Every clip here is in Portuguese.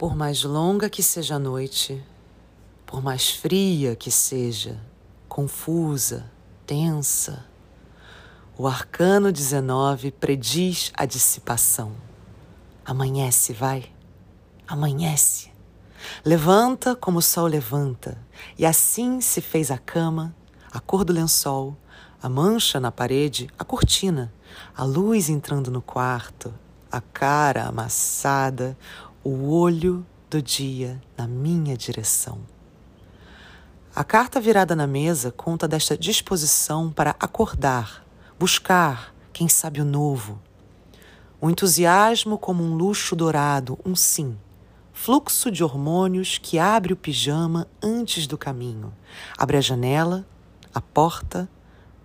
Por mais longa que seja a noite, por mais fria que seja, confusa, tensa, o arcano 19 prediz a dissipação. Amanhece, vai. Amanhece. Levanta como o sol levanta, e assim se fez a cama, a cor do lençol, a mancha na parede, a cortina, a luz entrando no quarto, a cara amassada, o olho do dia na minha direção. A carta virada na mesa conta desta disposição para acordar, buscar, quem sabe o novo. O entusiasmo como um luxo dourado, um sim. Fluxo de hormônios que abre o pijama antes do caminho. Abre a janela, a porta,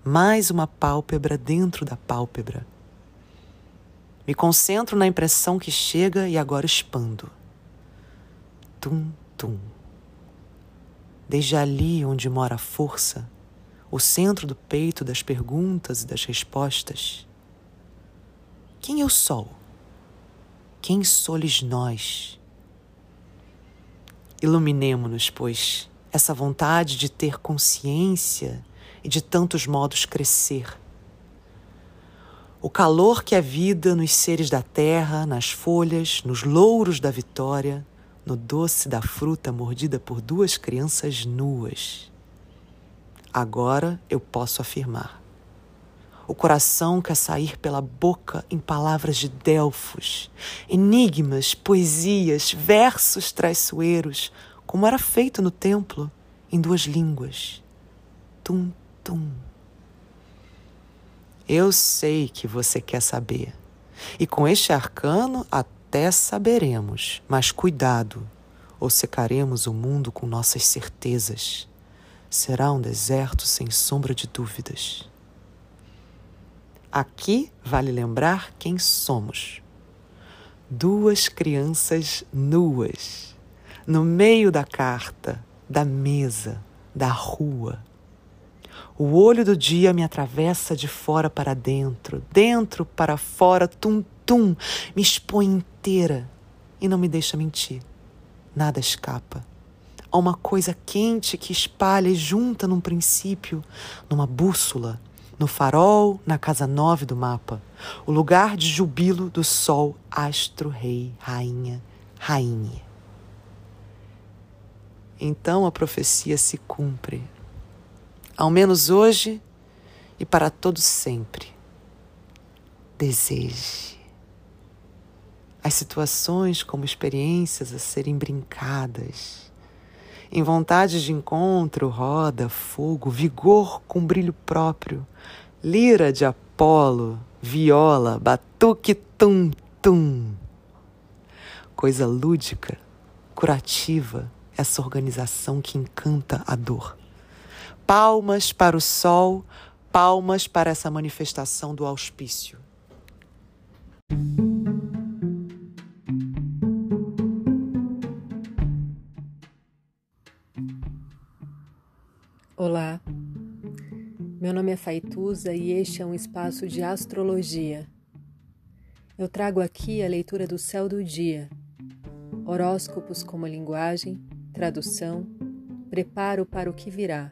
mais uma pálpebra dentro da pálpebra. Me concentro na impressão que chega e agora expando. Tum, tum. Desde ali onde mora a força, o centro do peito das perguntas e das respostas. Quem é o Sol? Quem sois nós? Iluminemo-nos, pois, essa vontade de ter consciência e de tantos modos crescer o calor que é vida nos seres da terra, nas folhas, nos louros da vitória, no doce da fruta mordida por duas crianças nuas. Agora eu posso afirmar. O coração quer sair pela boca em palavras de Delfos, enigmas, poesias, versos traiçoeiros, como era feito no templo, em duas línguas. Tum, tum. Eu sei que você quer saber. E com este arcano até saberemos, mas cuidado, ou secaremos o mundo com nossas certezas. Será um deserto sem sombra de dúvidas. Aqui vale lembrar quem somos. Duas crianças nuas, no meio da carta, da mesa, da rua o olho do dia me atravessa de fora para dentro, dentro para fora, tum-tum, me expõe inteira e não me deixa mentir. Nada escapa. Há uma coisa quente que espalha e junta num princípio, numa bússola, no farol, na casa nove do mapa, o lugar de jubilo do sol, astro, rei, rainha, rainha. Então a profecia se cumpre ao menos hoje e para todo sempre. Deseje. As situações como experiências a serem brincadas. Em vontade de encontro, roda, fogo, vigor com brilho próprio, lira de Apolo, viola, batuque tum-tum. Coisa lúdica, curativa, essa organização que encanta a dor. Palmas para o sol, palmas para essa manifestação do auspício. Olá, meu nome é Faituza e este é um espaço de astrologia. Eu trago aqui a leitura do céu do dia, horóscopos como linguagem, tradução, preparo para o que virá